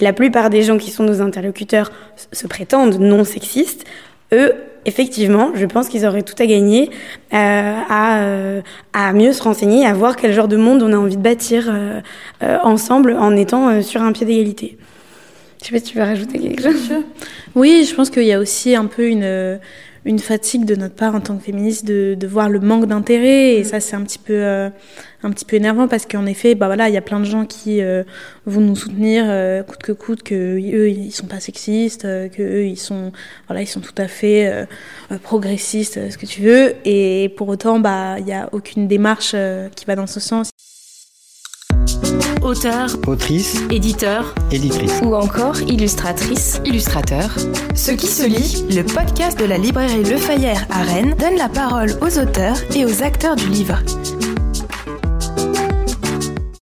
La plupart des gens qui sont nos interlocuteurs se prétendent non sexistes. Eux, effectivement, je pense qu'ils auraient tout à gagner euh, à, euh, à mieux se renseigner, à voir quel genre de monde on a envie de bâtir euh, ensemble en étant sur un pied d'égalité. Je sais pas si tu veux rajouter quelque chose. Oui, je pense qu'il y a aussi un peu une une fatigue de notre part en tant que féministe de, de voir le manque d'intérêt. Et ça c'est un petit peu euh, un petit peu énervant parce qu'en effet bah voilà il y a plein de gens qui euh, vont nous soutenir euh, coûte que coûte que eux ils sont pas sexistes que eux ils sont voilà ils sont tout à fait progressistes ce que tu veux. Et pour autant bah il y a aucune démarche qui va dans ce sens Auteur, autrice, éditeur, éditrice ou encore illustratrice, illustrateur. Ce qui se lit, le podcast de la librairie Le Fayère à Rennes donne la parole aux auteurs et aux acteurs du livre.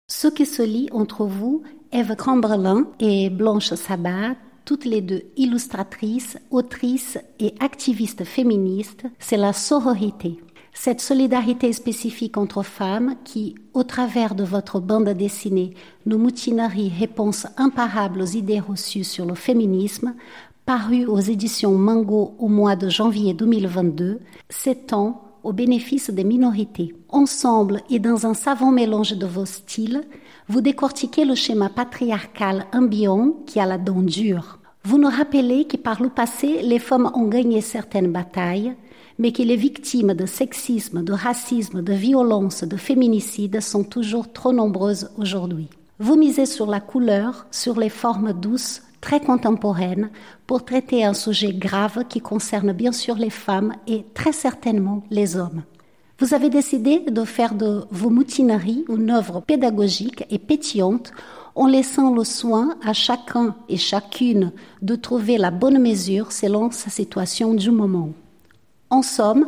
Ce qui se lit entre vous, Eve Cambrelin et Blanche Sabat, toutes les deux illustratrices, autrices et activistes féministes, c'est la sororité. Cette solidarité spécifique entre femmes qui, au travers de votre bande dessinée Nos moutineries, réponses imparables aux idées reçues sur le féminisme, paru aux éditions Mango au mois de janvier 2022, s'étend au bénéfice des minorités. Ensemble et dans un savant mélange de vos styles, vous décortiquez le schéma patriarcal ambiant qui a la dent dure. Vous nous rappelez que par le passé, les femmes ont gagné certaines batailles, mais que les victimes de sexisme, de racisme, de violence, de féminicide sont toujours trop nombreuses aujourd'hui. Vous misez sur la couleur, sur les formes douces, très contemporaines, pour traiter un sujet grave qui concerne bien sûr les femmes et très certainement les hommes. Vous avez décidé de faire de vos moutineries une œuvre pédagogique et pétillante en laissant le soin à chacun et chacune de trouver la bonne mesure selon sa situation du moment. En somme,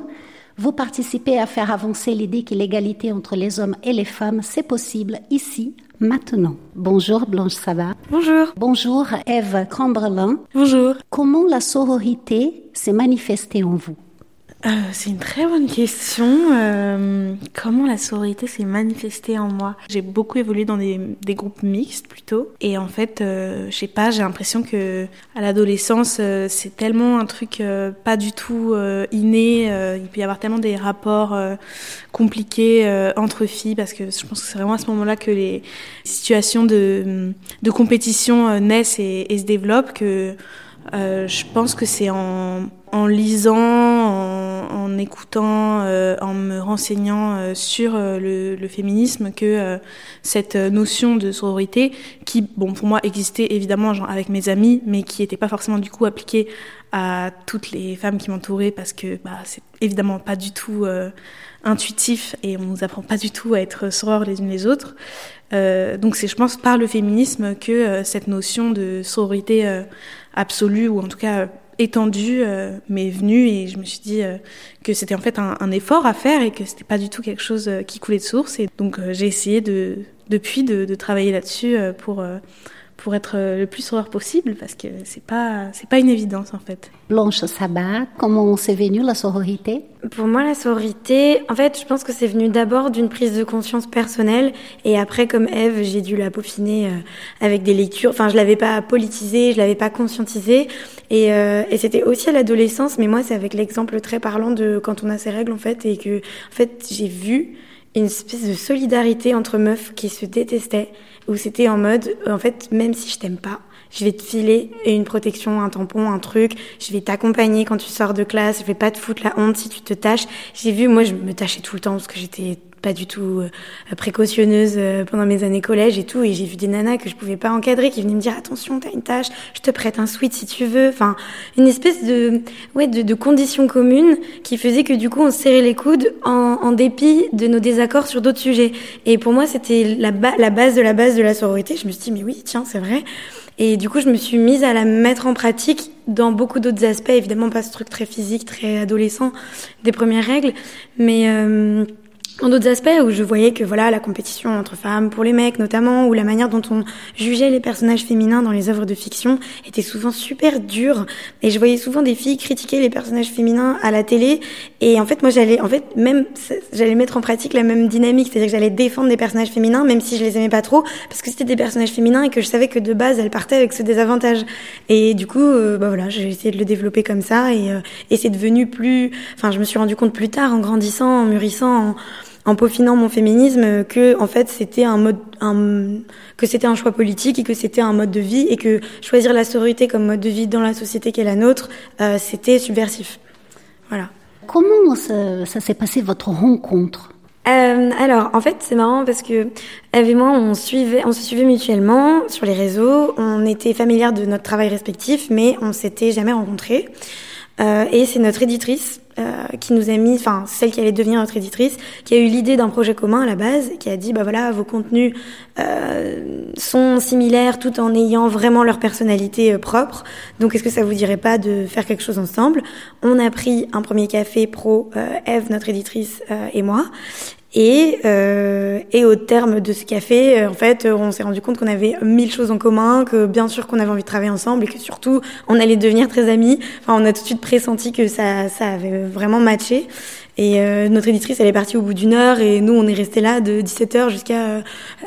vous participez à faire avancer l'idée que l'égalité entre les hommes et les femmes, c'est possible ici, maintenant. Bonjour Blanche Sabat. Bonjour. Bonjour Eve Cambrelin. Bonjour. Comment la sororité s'est manifestée en vous? Euh, c'est une très bonne question. Euh, comment la sororité s'est manifestée en moi J'ai beaucoup évolué dans des, groupes mixtes plutôt, et en fait, euh, je sais pas, j'ai l'impression que à l'adolescence, euh, c'est tellement un truc pas du tout inné. il peut y avoir tellement des rapports compliqués entre filles, parce que je pense que c'est vraiment à ce moment-là que les situations de, compétition naissent et, se développent. Que je pense que c'est en lisant, en écoutant, euh, en me renseignant euh, sur euh, le, féminisme que cette notion de sororité, qui, bon, pour moi, existait évidemment avec mes amis, mais qui n'était pas forcément du coup appliquée à toutes les femmes qui m'entouraient, parce que bah, c'est évidemment pas du tout intuitif et on nous apprend pas du tout à être sorores les unes les autres. donc c'est, je pense, par le féminisme que cette notion de sororité absolue, ou en tout cas étendue euh, m'est venue et je me suis dit euh, que c'était en fait un, effort à faire et que c'était pas du tout quelque chose euh, qui coulait de source. Et donc euh, j'ai essayé de depuis de, travailler là-dessus pour pour être le plus sauveur possible parce que c'est pas c'est pas une évidence en fait. Blanche Sabat, comment c'est venu la sororité? Pour moi la sororité, en fait, je pense que c'est venu d'abord d'une prise de conscience personnelle et après comme Eve, j'ai dû la peaufiner euh, avec des lectures. Enfin, je l'avais pas politisée, je l'avais pas conscientisée et, euh, et c'était aussi à l'adolescence, mais moi c'est avec l'exemple très parlant de quand on a ses règles en fait et que en fait, j'ai vu une espèce de solidarité entre meufs qui se détestaient, où c'était en mode, en fait, même si je t'aime pas, je vais te filer une protection, un tampon, un truc, je vais t'accompagner quand tu sors de classe, je vais pas te foutre la honte si tu te tâches. J'ai vu, moi, je me tâchais tout le temps parce que j'étais pas du tout euh, précautionneuse euh, pendant mes années collège et tout. Et j'ai vu des nanas que je pouvais pas encadrer qui venaient me dire attention, t'as une tâche, je te prête un sweat si tu veux. Enfin, une espèce de, ouais, de, conditions communes qui faisait que du coup on se serrait les coudes en, dépit de nos désaccords sur d'autres sujets. Et pour moi, c'était la base de la base de la sororité. Je me suis dit mais oui, tiens, c'est vrai. Et du coup, je me suis mise à la mettre en pratique dans beaucoup d'autres aspects. Évidemment, pas ce truc très physique, très adolescent des premières règles, mais euh, en d'autres aspects où je voyais que voilà la compétition entre femmes pour les mecs notamment ou la manière dont on jugeait les personnages féminins dans les œuvres de fiction était souvent super dure. Et je voyais souvent des filles critiquer les personnages féminins à la télé. Et en fait moi j'allais en fait même j'allais mettre en pratique la même dynamique. C'est-à-dire que j'allais défendre des personnages féminins même si je les aimais pas trop parce que c'était des personnages féminins et que je savais que de base elles partaient avec ce désavantage et du coup euh, bah voilà j'ai essayé de le développer comme ça. Et, euh, et c'est devenu plus enfin je me suis rendu compte plus tard en grandissant en mûrissant en peaufinant mon féminisme que en fait c'était un mode un, que c'était un choix politique et que c'était un mode de vie et que choisir la sororité comme mode de vie dans la société qui est la nôtre euh, c'était subversif voilà comment ça, ça s'est passé votre rencontre? Euh, alors, en fait, c'est marrant parce que Eve et moi, on suivait, on se suivait mutuellement sur les réseaux. On était familières de notre travail respectif, mais on s'était jamais rencontrés. Euh, et c'est notre éditrice euh, qui nous a mis, enfin celle qui allait devenir notre éditrice, qui a eu l'idée d'un projet commun à la base, qui a dit bah voilà vos contenus euh, sont similaires tout en ayant vraiment leur personnalité euh, propre. Donc est-ce que ça vous dirait pas de faire quelque chose ensemble? On a pris un premier café pro, euh, Eve notre éditrice et moi, et, euh, et au terme de ce café, euh, en fait, on s'est rendu compte qu'on avait mille choses en commun, que bien sûr qu'on avait envie de travailler ensemble et que surtout on allait devenir très amis. Enfin, on a tout de suite pressenti que ça, ça avait vraiment matché. Et euh, notre éditrice, elle est partie au bout d'une heure et nous, on est resté là de 17h jusqu'à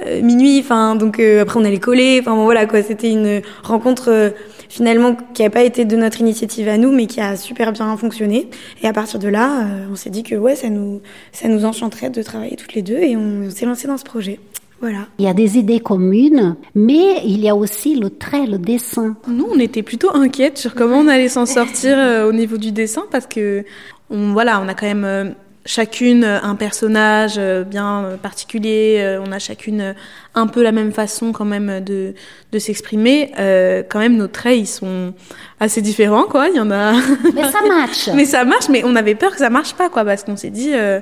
euh, minuit. Enfin, donc euh, après, on allait coller. Enfin, bon, voilà quoi. C'était une rencontre finalement qui n'a pas été de notre initiative à nous, mais qui a super bien fonctionné. Et à partir de là, euh, on s'est dit que ouais, ça nous, ça nous enchanterait de travailler toutes les deux et on s'est lancé dans ce projet. Voilà. Il y a des idées communes, mais il y a aussi le trait, le dessin. Nous, on était plutôt inquiètes sur comment on allait s'en sortir euh, au niveau du dessin parce que, on, voilà, on a quand même euh, chacune un personnage euh, bien particulier, euh, on a chacune euh, un peu la même façon quand même de, de s'exprimer. Euh, quand même, nos traits, ils sont assez différents, quoi. Il y en a. Mais ça marche. mais ça marche, mais on avait peur que ça marche pas, quoi, parce qu'on s'est dit euh,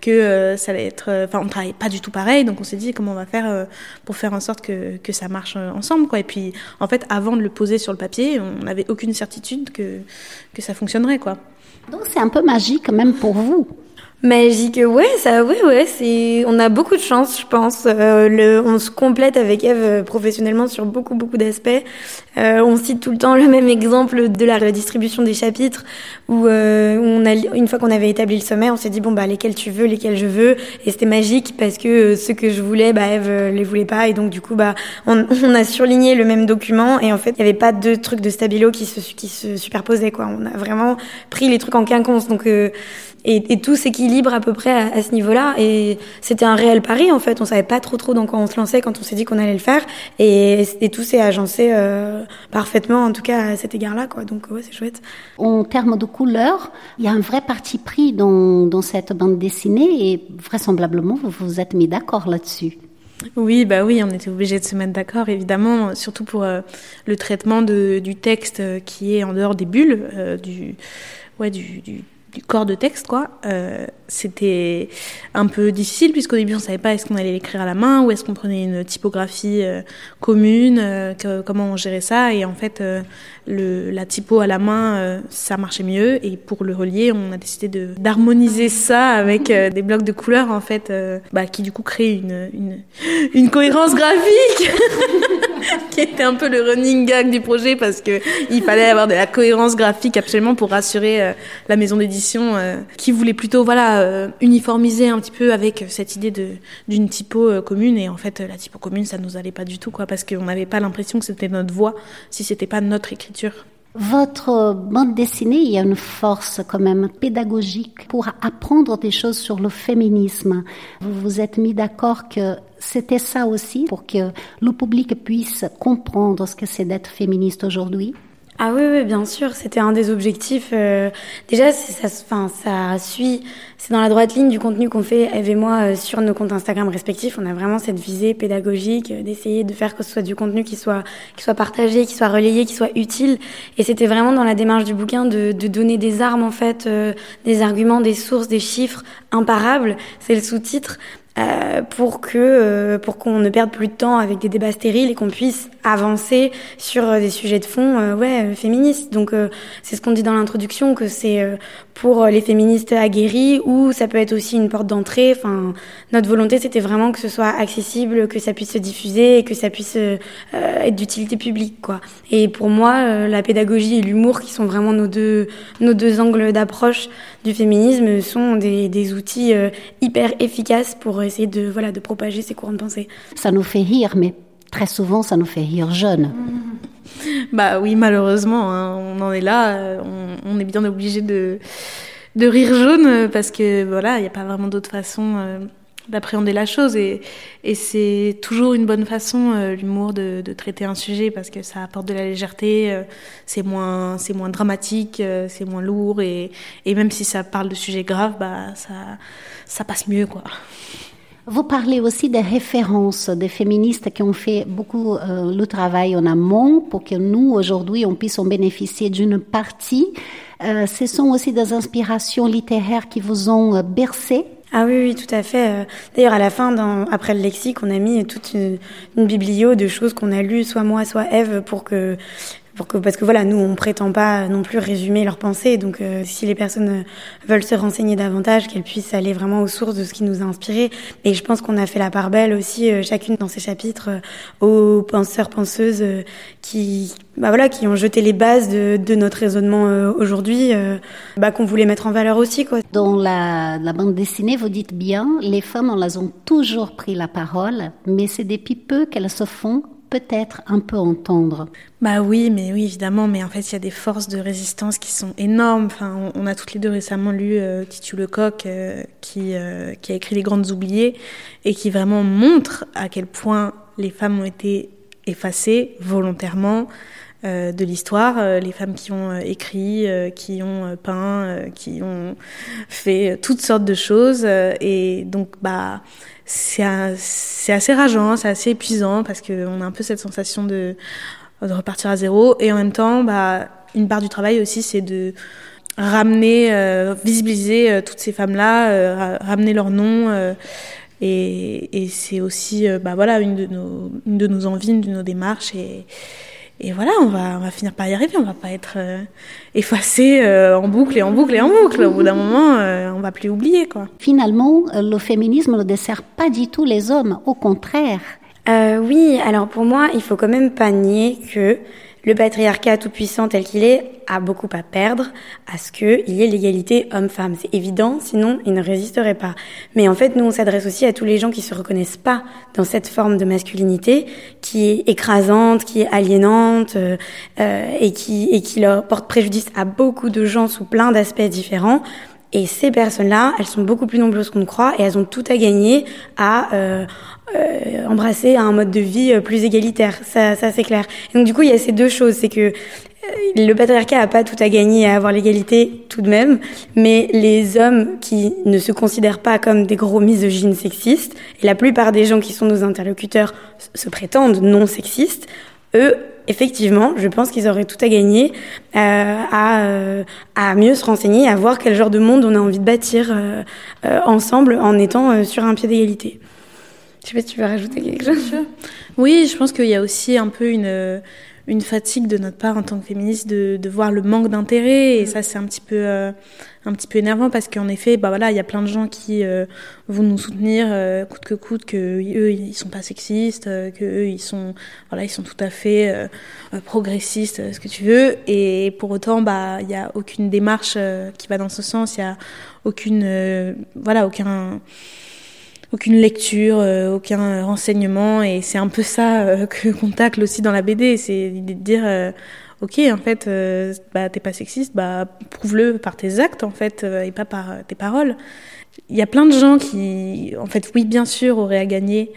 que euh, ça allait être. Enfin, on travaillait pas du tout pareil, donc on s'est dit comment on va faire euh, pour faire en sorte que, que ça marche ensemble, quoi. Et puis, en fait, avant de le poser sur le papier, on n'avait aucune certitude que, que ça fonctionnerait, quoi. Donc c'est un peu magique même pour vous. Magique, ouais, ça, ouais, ouais, c'est, on a beaucoup de chance, je pense. Euh, le, on se complète avec Eve euh, professionnellement sur beaucoup, beaucoup d'aspects. Euh, on cite tout le temps le même exemple de la distribution des chapitres où, euh, on a, une fois qu'on avait établi le sommet, on s'est dit bon bah lesquels tu veux, lesquels je veux, et c'était magique parce que euh, ceux que je voulais, bah Eve euh, les voulait pas, et donc du coup bah on, on a surligné le même document et en fait il y avait pas deux trucs de stabilo qui se, qui se superposaient quoi. On a vraiment pris les trucs en quinconce, donc et, et, tout s'équilibre à peu près à, à ce niveau-là. Et c'était un réel pari en fait. On savait pas trop trop dans quoi on se lançait quand on s'est dit qu'on allait le faire. Et, et tout s'est agencé euh, parfaitement, en tout cas à cet égard-là. Quoi. Donc ouais, c'est chouette. En termes de couleurs, il y a un vrai parti pris dans, dans cette bande dessinée et vraisemblablement vous vous êtes mis d'accord là-dessus. Oui, bah oui, on était obligé de se mettre d'accord, évidemment, surtout pour euh, le traitement de, du texte euh, qui est en dehors des bulles, euh, du, ouais, du, du du corps de texte, quoi. Euh, c'était un peu difficile puisqu'au début on savait pas est-ce qu'on allait l'écrire à la main ou est-ce qu'on prenait une typographie euh, commune, euh, que, comment on gérait ça. Et en fait, euh, le, la typo à la main, euh, ça marchait mieux. Et pour le relier, on a décidé de d'harmoniser ça avec euh, des blocs de couleurs en fait, bah, qui du coup créent une, une, une cohérence graphique. qui était un peu le running gag du projet parce que il fallait avoir de la cohérence graphique absolument pour rassurer euh, la maison d'édition euh, qui voulait plutôt voilà euh, uniformiser un petit peu avec cette idée de d'une typo commune et en fait la typo commune ça nous allait pas du tout quoi parce qu'on n'avait pas l'impression que c'était notre voix si c'était pas notre écriture. Votre bande dessinée, il y a une force quand même pédagogique pour apprendre des choses sur le féminisme. Vous vous êtes mis d'accord que c'était ça aussi pour que le public puisse comprendre ce que c'est d'être féministe aujourd'hui ah oui, oui, bien sûr, c'était un des objectifs. Euh, déjà, ça, enfin, ça suit, c'est dans la droite ligne du contenu qu'on fait, Eve et moi, euh, sur nos comptes Instagram respectifs. On a vraiment cette visée pédagogique euh, d'essayer de faire que ce soit du contenu qui soit, qui soit partagé, qui soit relayé, qui soit utile. Et c'était vraiment dans la démarche du bouquin de, de donner des armes, en fait, euh, des arguments, des sources, des chiffres imparables. C'est le sous-titre euh, pour que euh, pour qu'on ne perde plus de temps avec des débats stériles et qu'on puisse avancer sur des sujets de fond ouais féministes. Donc c'est ce qu'on dit dans l'introduction que c'est pour les féministes aguerris ou ça peut être aussi une porte d'entrée. Enfin notre volonté c'était vraiment que ce soit accessible, que ça puisse se diffuser et que ça puisse être d'utilité publique quoi. Et pour moi la pédagogie et l'humour qui sont vraiment nos deux nos deux angles d'approche du féminisme sont des, des outils hyper efficaces pour essayer de, voilà, de propager ces courants de pensée. Ça nous fait rire, mais très souvent, ça nous fait rire jeune. Bah oui, malheureusement, hein, on en est là. On, est bien obligé de, de rire jaune parce que voilà, il n'y a pas vraiment d'autre façon. Euh, d'appréhender la chose et, c'est toujours une bonne façon euh, l'humour de, traiter un sujet parce que ça apporte de la légèreté euh, c'est moins moins dramatique c'est moins lourd et, et même si ça parle de sujets graves bah ça ça passe mieux quoi vous parlez aussi des références des féministes qui ont fait beaucoup euh, le travail en amont pour que nous, aujourd'hui, on puisse en bénéficier d'une partie. Euh, ce sont aussi des inspirations littéraires qui vous ont bercé? Ah oui, oui, tout à fait. Euh, d'ailleurs, à la fin, après le lexique, on a mis toute une, une biblio de choses qu'on a lues, soit moi, soit Eve, pour que pour que, parce que voilà, nous, on prétend pas non plus résumer leurs pensées. Donc, euh, si les personnes euh, veulent se renseigner davantage, qu'elles puissent aller vraiment aux sources de ce qui nous a inspiré. Et je pense qu'on a fait la part belle aussi, chacune dans ses chapitres, aux penseurs, penseuses qui, bah voilà, qui ont jeté les bases de, de notre raisonnement aujourd'hui, bah, qu'on voulait mettre en valeur aussi, quoi. Dans la, la bande dessinée, vous dites bien, les femmes, on les ont toujours pris la parole, mais c'est depuis peu qu'elles se font peut-être un peu entendre. Bah oui, mais oui, évidemment, mais en fait, il y a des forces de résistance qui sont énormes. Enfin, on, a toutes les deux récemment lu euh, Titu Lecoq, euh, qui, euh, qui a écrit Les Grandes Oubliées, et qui vraiment montre à quel point les femmes ont été effacées volontairement, de l'histoire, euh, les femmes qui ont euh, écrit, qui ont peint, qui ont fait toutes sortes de choses. et donc, bah, c'est assez rageant, c'est assez épuisant parce qu'on a un peu cette sensation de, de repartir à zéro. Et en même temps, bah, une part du travail aussi, c'est de ramener, visibiliser toutes ces femmes-là, ramener leur nom. et, c'est aussi, bah voilà, une de nos, une de nos envies, une de nos démarches. Et voilà, on va, on va finir par y arriver. On va pas être euh, effacé euh, en boucle et en boucle et en boucle. Au bout d'un moment, euh, on va plus oublier, quoi. Finalement, le féminisme ne dessert pas du tout les hommes. Au contraire. oui, alors pour moi, il faut quand même pas nier que le patriarcat tout puissant tel qu'il est a beaucoup à perdre à ce qu'il y ait l'égalité homme-femme. C'est évident, sinon il ne résisterait pas. Mais en fait, nous, on s'adresse aussi à tous les gens qui se reconnaissent pas dans cette forme de masculinité qui est écrasante, qui est aliénante euh, euh et qui et qui leur porte préjudice à beaucoup de gens sous plein d'aspects différents. Et ces personnes-là, elles sont beaucoup plus nombreuses qu'on ne croit et elles ont tout à gagner à euh, euh, embrasser un mode de vie euh, plus égalitaire. Ça, ça c'est clair. donc du coup, il y a ces deux choses, c'est que euh, le patriarcat a pas tout à gagner à avoir l'égalité tout de même, mais les hommes qui ne se considèrent pas comme des gros misogynes sexistes, et la plupart des gens qui sont nos interlocuteurs se prétendent non sexistes, eux effectivement, je pense qu'ils auraient tout à gagner euh, à, euh, à mieux se renseigner, à voir quel genre de monde on a envie de bâtir euh, ensemble en étant sur un pied d'égalité. Je sais pas si tu veux rajouter quelque chose. Oui, je pense qu'il y a aussi un peu une une fatigue de notre part en tant que féministe de, de voir le manque d'intérêt et mm. ça c'est un petit peu un petit peu énervant parce qu'en effet bah voilà il y a plein de gens qui euh, vont nous soutenir euh, coûte que coûte que eux ils sont pas sexistes que eux ils sont voilà ils sont tout à fait progressistes ce que tu veux. Et pour autant bah il y a aucune démarche qui va dans ce sens. Il y a aucune voilà aucun aucune lecture, euh, aucun renseignement, et c'est un peu ça euh, que qu'on tacle aussi dans la BD, c'est l'idée de dire, euh, ok, en fait, bah t'es pas sexiste, bah prouve-le par tes actes en fait, et pas par tes paroles. Il y a plein de gens qui, en fait, oui, bien sûr, auraient à gagner,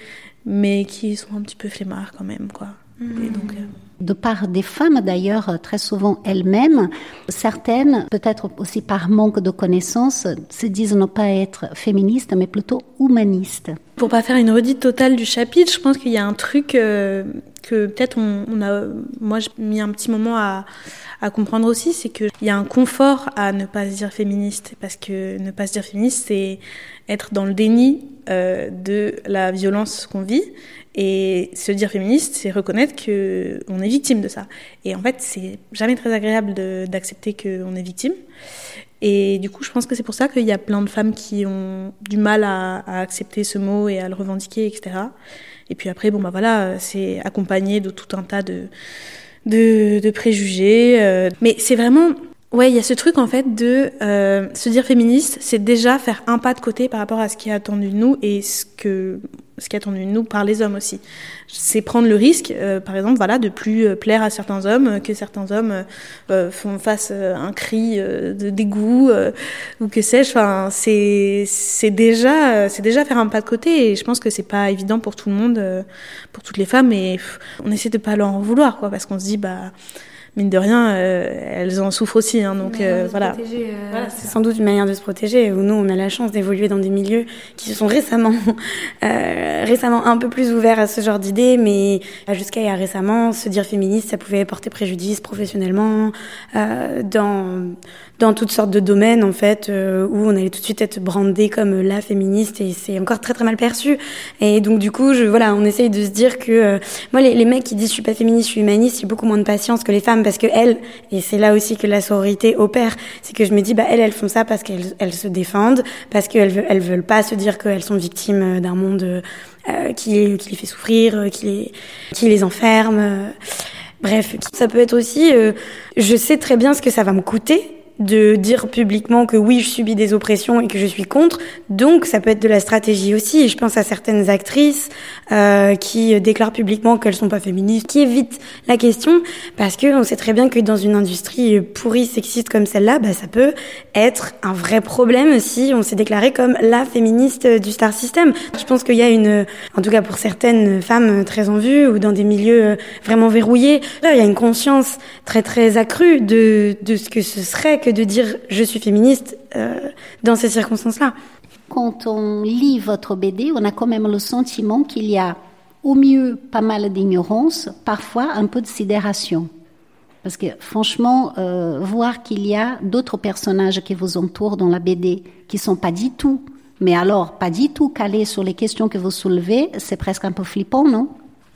mais qui sont un petit peu flemmards quand même, quoi. Et donc de part des femmes d'ailleurs, très souvent elles-mêmes. Certaines, peut-être aussi par manque de connaissances, se disent ne pas être féministes, mais plutôt humanistes. Pour pas faire une redite totale du chapitre, je pense qu'il y a un truc que peut-être on, on, a, moi j'ai mis un petit moment à, comprendre aussi, c'est qu'il y a un confort à ne pas se dire féministe, parce que ne pas se dire féministe, c'est être dans le déni euh, de la violence qu'on vit. Et se dire féministe, c'est reconnaître qu'on est victime de ça. Et en fait, c'est jamais très agréable d'accepter qu'on est victime. Et du coup, je pense que c'est pour ça qu'il y a plein de femmes qui ont du mal à, à, accepter ce mot et à le revendiquer, etc. Et puis après, bon, bah voilà, c'est accompagné de tout un tas de, de, de préjugés. Euh. Mais c'est vraiment Ouais, il y a ce truc en fait de euh, se dire féministe, c'est déjà faire un pas de côté par rapport à ce qui est attendu de nous et ce que ce qui est attendu de nous par les hommes aussi. C'est prendre le risque, euh, par exemple, voilà, de plus euh, plaire à certains hommes, que certains hommes euh, font face un cri de dégoût ou que sais-je. Enfin, c'est c'est déjà c'est déjà faire un pas de côté et je pense que c'est pas évident pour tout le monde, pour toutes les femmes et on essaie de pas leur en vouloir quoi, parce qu'on se dit bah mine de rien, euh, elles en souffrent aussi. Hein, donc euh, voilà. Euh, voilà c'est sans doute une manière de se protéger. Où nous, on a la chance d'évoluer dans des milieux qui se sont récemment, récemment un peu plus ouverts à ce genre d'idées, mais jusqu'à il y a récemment, se dire féministe, ça pouvait porter préjudice professionnellement, dans dans toutes sortes de domaines en fait euh, où on allait tout de suite être brandé comme la féministe et c'est encore très très mal perçu et donc du coup je voilà on essaye de se dire que euh, moi les, les, mecs qui disent je suis pas féministe je suis humaniste j'ai beaucoup moins de patience que les femmes parce que elles et c'est là aussi que la sororité opère c'est que je me dis bah elles elles font ça parce qu'elles elles se défendent parce qu'elles elles veulent pas se dire qu'elles sont victimes d'un monde euh, qui, qui les fait souffrir qui les qui les enferme Bref, ça peut être aussi, je sais très bien ce que ça va me coûter de dire publiquement que oui, je subis des oppressions et que je suis contre. Donc, ça peut être de la stratégie aussi. je pense à certaines actrices euh, qui déclarent publiquement qu'elles sont pas féministes, qui évitent la question parce que on sait très bien que dans une industrie pourrie, sexiste comme celle-là, bah, ça peut être un vrai problème si on s'est déclaré comme la féministe du star system. Je pense qu'il y a une, en tout cas pour certaines femmes très en vue ou dans des milieux vraiment verrouillés, il y a une conscience très très accrue de, de ce que ce serait que de dire je suis féministe euh, dans ces circonstances-là. Quand on lit votre BD, on a quand même le sentiment qu'il y a au mieux pas mal d'ignorance, parfois un peu de sidération. Parce que franchement, euh, voir qu'il y a d'autres personnages qui vous entourent dans la BD qui sont pas du tout, mais alors pas du tout calés sur les questions que vous soulevez, c'est presque un peu flippant, non?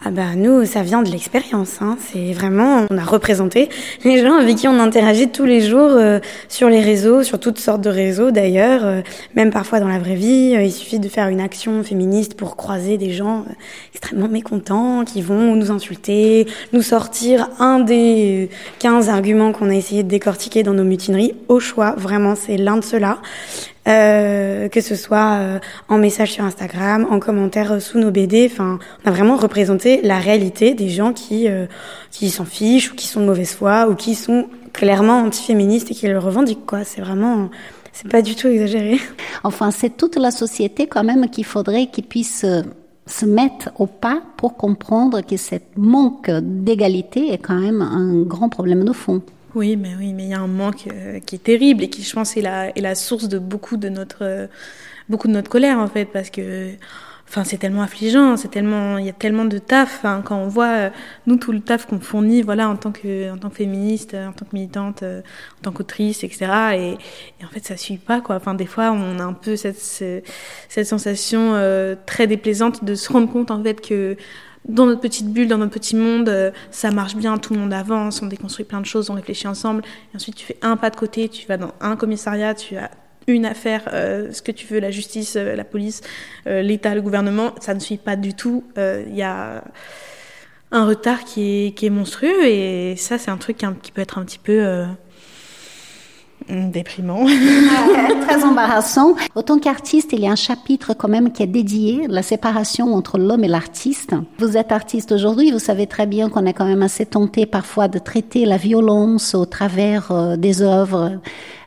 Ah bah nous, ça vient de l'expérience. Hein. C'est vraiment, on a représenté les gens avec qui on interagit tous les jours euh, sur les réseaux, sur toutes sortes de réseaux d'ailleurs, euh, même parfois dans la vraie vie. Euh, il suffit de faire une action féministe pour croiser des gens extrêmement mécontents qui vont nous insulter, nous sortir un des 15 arguments qu'on a essayé de décortiquer dans nos mutineries au choix. Vraiment, c'est l'un de ceux-là. Euh, que ce soit euh, en message sur Instagram, en commentaire sous nos BD. Enfin, on a vraiment représenté la réalité des gens qui euh, qui s'en fichent ou qui sont de mauvaise foi ou qui sont clairement antiféministes et qui le revendiquent. Quoi, c'est vraiment c'est pas du tout exagéré. Enfin, c'est toute la société quand même qu'il faudrait qu'ils puisse se mettre au pas pour comprendre que ce manque d'égalité est quand même un grand problème de fond. Oui, mais oui, mais il y a un manque euh, qui est terrible et qui, je pense, est la, est la source de beaucoup de notre, euh, beaucoup de notre colère en fait, parce que, enfin, c'est tellement affligeant, c'est tellement, il y a tellement de taf. Hein, quand on voit euh, nous tout le taf qu'on fournit, voilà, en tant que, en tant que féministe, en tant que militante, en tant qu'autrice, etc. Et, et, en fait, ça suit pas quoi. Enfin, des fois, on a un peu cette, cette sensation très déplaisante de se rendre compte en fait que dans notre petite bulle, dans notre petit monde, euh, ça marche bien, tout le monde avance, on déconstruit plein de choses, on réfléchit ensemble. Et ensuite, tu fais un pas de côté, tu vas dans un commissariat, tu as une affaire, euh, ce que tu veux, la justice, euh, la police, l'État, le gouvernement, ça ne suit pas du tout. Il y a un retard qui est, qui est monstrueux et ça, c'est un truc qui peut être un petit peu Déprimant. Très embarrassant. Autant qu'artiste, il y a un chapitre quand même qui est dédié la séparation entre l'homme et l'artiste. Vous êtes artiste aujourd'hui, vous savez très bien qu'on est quand même assez tenté parfois de traiter la violence au travers euh, des œuvres.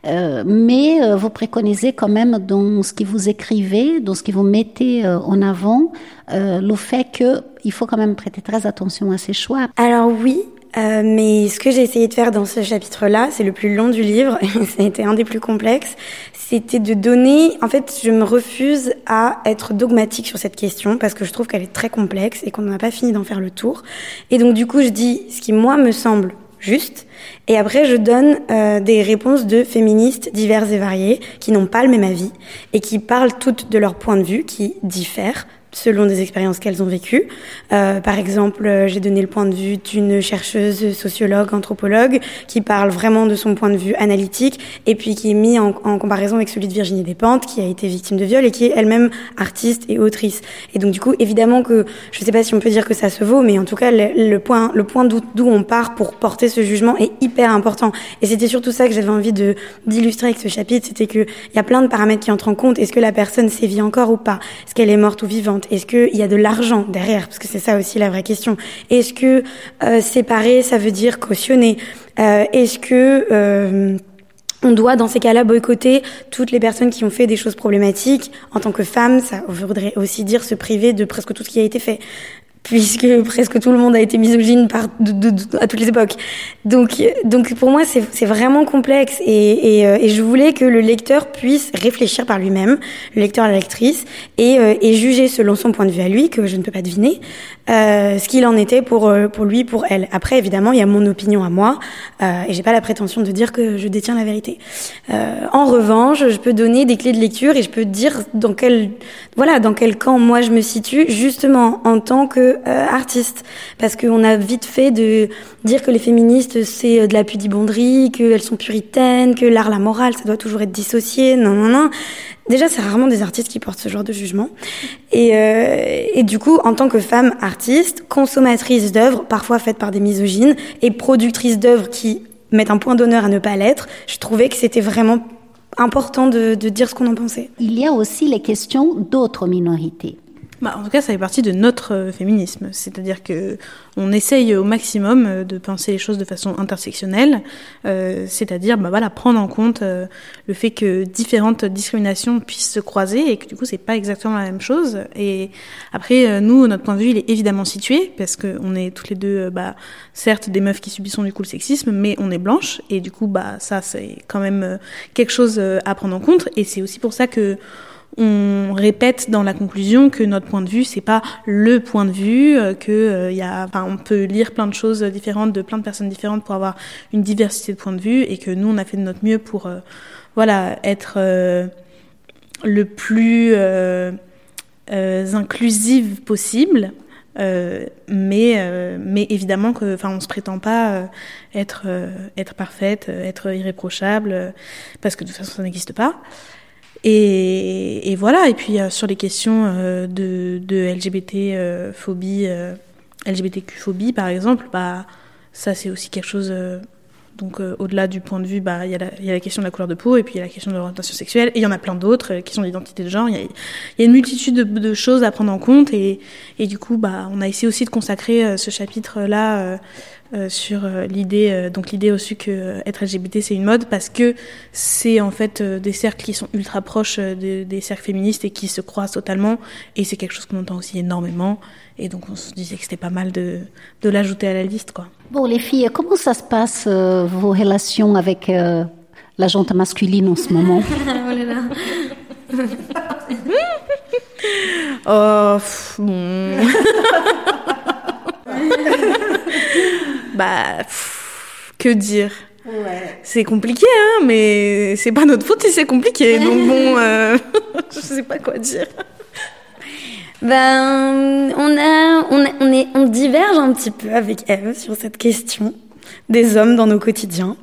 Euh, mais euh, vous préconisez quand même dans ce que vous écrivez, dans ce que vous mettez en avant, le fait qu'il faut quand même prêter très attention à ses choix. Alors oui, Euh, mais ce que j'ai essayé de faire dans ce chapitre-là, c'est le plus long du livre, et ça a été un des plus complexes, c'était de donner, en fait, je me refuse à être dogmatique sur cette question parce que je trouve qu'elle est très complexe et qu'on n'a pas fini d'en faire le tour. Et donc, du coup, je dis ce qui, moi, me semble juste. Et après, je donne euh, des réponses de féministes diverses et variées qui n'ont pas le même avis et qui parlent toutes de leur point de vue, qui diffèrent selon des expériences qu'elles ont vécues. Euh, par exemple, euh, j'ai donné le point de vue d'une chercheuse sociologue, anthropologue, qui parle vraiment de son point de vue analytique, et puis qui est mis en, comparaison avec celui de Virginie Despentes, qui a été victime de viol et qui est elle-même artiste et autrice. Et donc du coup, évidemment que, je ne sais pas si on peut dire que ça se vaut, mais en tout cas, le, point, le point d'où on part pour porter ce jugement est hyper important. Et c'était surtout ça que j'avais envie de d'illustrer avec ce chapitre, c'était que il y a plein de paramètres qui entrent en compte. Est-ce que la personne sévit encore ou pas? Est-ce qu'elle est morte ou vivante? Est-ce qu'il y a de l'argent derrière? Parce que c'est ça aussi la vraie question. Est-ce que euh, séparer, ça veut dire cautionner? Euh, Est-ce que euh, on doit dans ces cas-là boycotter toutes les personnes qui ont fait des choses problématiques? En tant que femme Ça voudrait aussi dire se priver de presque tout ce qui a été fait puisque presque tout le monde a été misogyne par, de, de, à toutes les époques. Donc, donc pour moi, c'est vraiment complexe et, et, euh, et, je voulais que le lecteur puisse réfléchir par lui-même, le lecteur, la lectrice, et, euh, et juger selon son point de vue à lui, que je ne peux pas deviner, euh, ce qu'il en était pour, euh, pour lui, pour elle. Après, évidemment, il y a mon opinion à moi, euh, et j'ai pas la prétention de dire que je détiens la vérité. Euh, en revanche, je peux donner des clés de lecture et je peux dire dans quel, voilà, dans quel camp moi je me situe, justement en tant que euh, artiste, parce qu'on a vite fait de dire que les féministes c'est de la pudibonderie, qu'elles sont puritaines, que l'art, la morale, ça doit toujours être dissocié, non, non, non. Déjà, c'est rarement des artistes qui portent ce genre de jugement. Et, euh, et du coup, en tant que femme artiste, consommatrice d'œuvres, parfois faites par des misogynes, et productrice d'œuvres qui mettent un point d'honneur à ne pas l'être, je trouvais que c'était vraiment important de, de dire ce qu'on en pensait. Il y a aussi les questions d'autres minorités. Bah, en tout cas, ça fait partie de notre euh, féminisme. C'est-à-dire que on essaye au maximum euh, de penser les choses de façon intersectionnelle, euh, c'est-à-dire bah, voilà, prendre en compte euh, le fait que différentes discriminations puissent se croiser et que du coup, c'est pas exactement la même chose. Et après, euh, nous, notre point de vue, il est évidemment situé parce qu'on est toutes les deux, bah, certes, des meufs qui subissent du coup le sexisme, mais on est blanches et du coup, bah, ça, c'est quand même quelque chose à prendre en compte. Et c'est aussi pour ça que on répète dans la conclusion que notre point de vue c'est pas le point de vue euh, que euh, enfin on peut lire plein de choses différentes de plein de personnes différentes pour avoir une diversité de points de vue et que nous on a fait de notre mieux pour euh, voilà être le plus inclusive possible mais mais évidemment que enfin on se prétend pas être être parfaite être irréprochable parce que de toute façon ça n'existe pas et, voilà, et puis euh, sur les questions euh, de, de LGBT-phobie, euh, LGBTQ-phobie par exemple, bah, ça c'est aussi quelque chose, donc au-delà du point de vue, bah, il y, y, a la question de la couleur de peau, et puis il y a la question de l'orientation sexuelle, et il y en a plein d'autres, qui sont l'identité de genre, il y, y, a une multitude de, de, choses à prendre en compte, et, et du coup, bah, on a essayé aussi de consacrer ce chapitre-là euh, sur euh, l'idée euh, donc l'idée aussi que être LGBT c'est une mode parce que c'est en fait des cercles qui sont ultra proches de, des cercles féministes et qui se croisent totalement et c'est quelque chose qu'on entend aussi énormément et donc on se disait que c'était pas mal de, de l'ajouter à la liste quoi. Bon les filles comment ça se passe euh, vos relations avec euh, la gente masculine en ce moment? Oh là là. oh pff, bon bah, pff, que dire ouais. C'est compliqué, hein, mais c'est pas notre faute si c'est compliqué. Donc bon, euh, je sais pas quoi dire. Ben, on a, on, a, on, est, on diverge un petit peu avec Eve sur cette question des hommes dans nos quotidiens.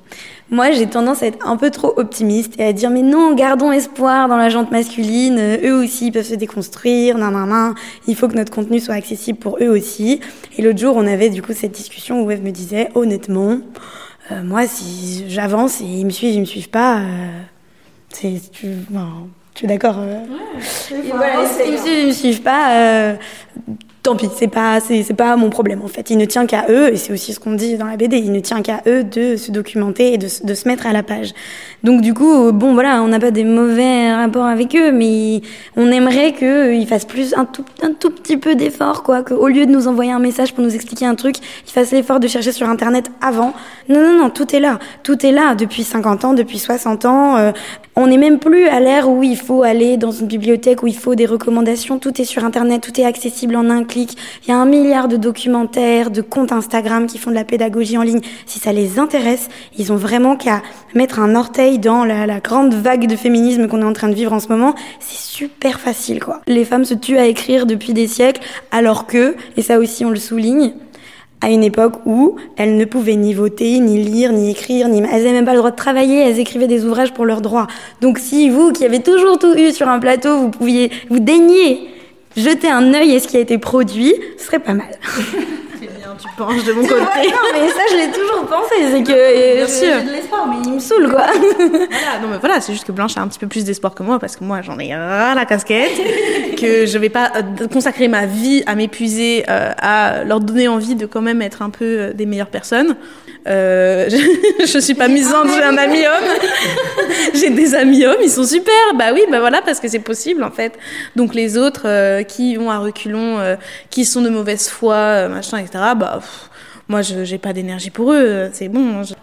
Moi, j'ai tendance à être un peu trop optimiste et à dire mais non, gardons espoir dans la jante masculine. Eux aussi peuvent se déconstruire. Nan, nan, nan. Il faut que notre contenu soit accessible pour eux aussi. Et l'autre jour, on avait du coup cette discussion où Eve me disait honnêtement, euh, moi, si j'avance et ils me suivent, ils me suivent pas, euh, c'est tu, ben, tu es d'accord euh... ouais, voilà, Ils me suivent, ils me suivent pas. Euh, tant pis, c'est pas, c'est, pas mon problème en fait. Il ne tient qu'à eux, et c'est aussi ce qu'on dit dans la BD, il ne tient qu'à eux de se documenter et de, de, se mettre à la page. Donc du coup, bon voilà, on n'a pas des mauvais rapports avec eux, mais on aimerait qu'ils fassent plus un tout, un tout petit peu d'effort, quoi, qu'au lieu de nous envoyer un message pour nous expliquer un truc, ils fassent l'effort de chercher sur Internet avant. Non, non, non, tout est là, tout est là depuis 50 ans, depuis 60 ans. Euh, on n'est même plus à l'ère où il faut aller dans une bibliothèque, où il faut des recommandations. Tout est sur Internet, tout est accessible en un Il y a un milliard de documentaires, de comptes Instagram qui font de la pédagogie en ligne. Si ça les intéresse, ils ont vraiment qu'à mettre un orteil dans la, la grande vague de féminisme qu'on est en train de vivre en ce moment. C'est super facile, quoi. Les femmes se tuent à écrire depuis des siècles, alors que, et ça aussi on le souligne, à une époque où elles ne pouvaient ni voter, ni lire, ni écrire, ni elles n'avaient même pas le droit de travailler, elles écrivaient des ouvrages pour leurs droits. Donc si vous, qui avez toujours tout eu sur un plateau, vous pouviez vous daigner jeter un œil à ce qui a été produit, ce serait pas mal. tu penches de mon côté. non, mais ça, je l'ai toujours pensé. C'est que. Bien sûr. J'ai de l'espoir, mais il me saoule, quoi. voilà, non, mais voilà, c'est juste que Blanche a un petit peu plus d'espoir que moi, parce que moi, j'en ai ras la casquette, que je vais pas euh, consacrer ma vie à m'épuiser, euh, à leur donner envie de quand même être un peu euh, des meilleures personnes. Euh, je, je suis pas misante, j'ai un ami homme. j'ai des amis hommes, ils sont super. Bah oui, bah voilà, parce que c'est possible en fait. Donc les autres euh, qui vont à reculons, euh, qui sont de mauvaise foi, machin, etc. Bah moi, je j'ai pas d'énergie pour eux. C'est bon. Hein,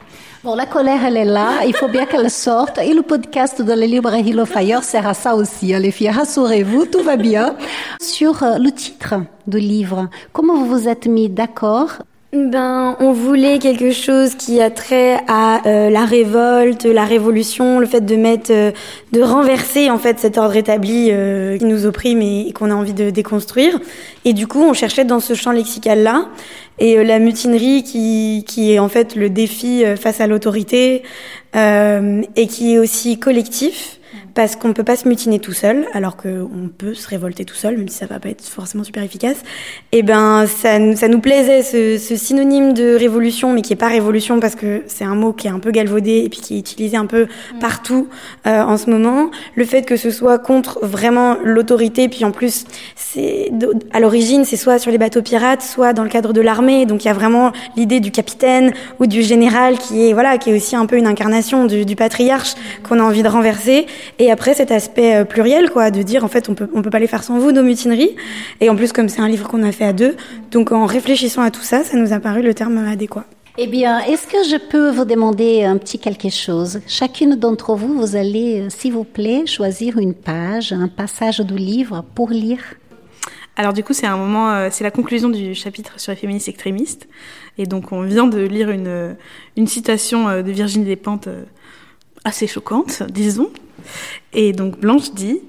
bon, la colère, elle est là. Il faut bien qu'elle sorte. Et le podcast de la librairie Le Fire sert à ça aussi. Hein, les filles, rassurez-vous, tout va bien. Sur le titre du livre, comment vous vous êtes mis d'accord ben, on voulait quelque chose qui a trait à euh, la révolte, la révolution, le fait de mettre, euh, de renverser en fait cet ordre établi euh, qui nous opprime et, qu'on a envie de déconstruire. Et du coup, on cherchait dans ce champ lexical là et la mutinerie qui qui est en fait le défi face à l'autorité et qui est aussi collectif parce qu'on peut pas se mutiner tout seul, alors qu'on peut se révolter tout seul, même si ça va pas être forcément super efficace. Et eh ben, ça, ça nous plaisait ce, ce, synonyme de révolution, mais qui est pas révolution parce que c'est un mot qui est un peu galvaudé et puis qui est utilisé un peu mm. partout euh, en ce moment. Le fait que ce soit contre vraiment l'autorité, puis en plus, c'est à l'origine, c'est soit sur les bateaux pirates, soit dans le cadre de l'armée. Donc il y a vraiment l'idée du capitaine ou du général qui est voilà, qui est aussi un peu une incarnation du, du patriarche qu'on a envie de renverser. Et après, cet aspect euh, pluriel, quoi, de dire en fait, on peut, on peut pas les faire sans vous, nos mutineries. Et en plus, comme c'est un livre qu'on a fait à deux, donc en réfléchissant à tout ça, ça nous a paru le terme adéquat. Eh bien, est-ce que je peux vous demander un petit quelque chose? Chacune d'entre vous, vous allez, euh, s'il vous plaît, choisir une page, un passage du livre pour lire? Alors du coup, c'est un moment, euh, c'est la conclusion du chapitre sur les féministes extrémistes. Et donc, on vient de lire une, une citation de Virginie Despentes assez choquante, disons, et donc Blanche dit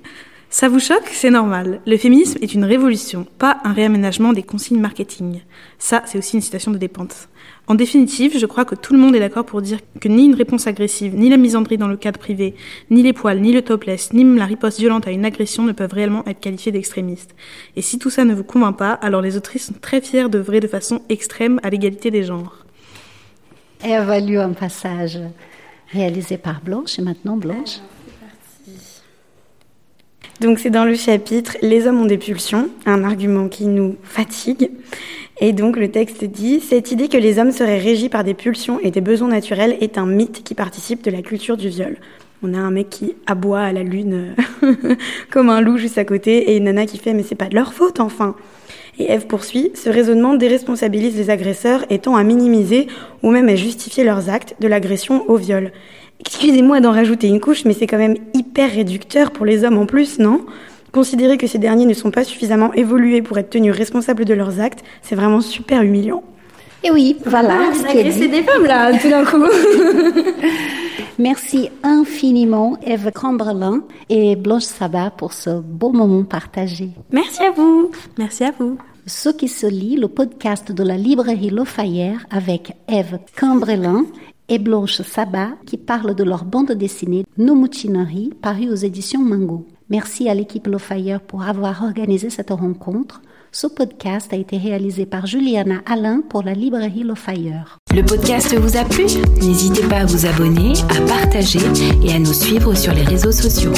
ça vous choque C'est normal. Le féminisme est une révolution, pas un réaménagement des consignes marketing. Ça, c'est aussi une citation de Despentes. En définitive, je crois que tout le monde est d'accord pour dire que ni une réponse agressive, ni la misandrie dans le cadre privé, ni les poils, ni le topless, ni même la riposte violente à une agression ne peuvent réellement être qualifiés d'extrémistes. Et si tout ça ne vous convainc pas, alors les autrices sont très fières d'œuvrer de façon extrême à l'égalité des genres. Et a valu un passage réalisé par Blanche, et maintenant Blanche. Donc c'est dans le chapitre Les hommes ont des pulsions, un argument qui nous fatigue. Et donc le texte dit Cette idée que les hommes seraient régis par des pulsions et des besoins naturels est un mythe qui participe de la culture du viol. On a un mec qui aboie à la lune comme un loup juste à côté et une nana qui fait mais c'est pas de leur faute enfin. Et Eve poursuit Ce raisonnement déresponsabilise les agresseurs étant à minimiser ou même à justifier leurs actes de l'agression au viol. Excusez-moi d'en rajouter une couche, mais c'est quand même hyper réducteur pour les hommes en plus, non? Considérer que ces derniers ne sont pas suffisamment évolués pour être tenus responsables de leurs actes, c'est vraiment super humiliant. Et oui, voilà. Ah, c'est des femmes là, tout d'un coup. Merci infiniment Eve Cambrelin et Blanche Sabat pour ce beau moment partagé. Merci à vous. Merci à vous. Ce qui se lit, le podcast de la librairie Le Fayère avec Eve Cambrelin et Blanche Sabat qui parlent de leur bande dessinée Nos Moutineries parue aux éditions Mango. Merci à l'équipe Le Fire pour avoir organisé cette rencontre. Ce podcast a été réalisé par Juliana Alain pour la librairie Le Fire. Le podcast vous a plu? N'hésitez pas à vous abonner, à partager et à nous suivre sur les réseaux sociaux.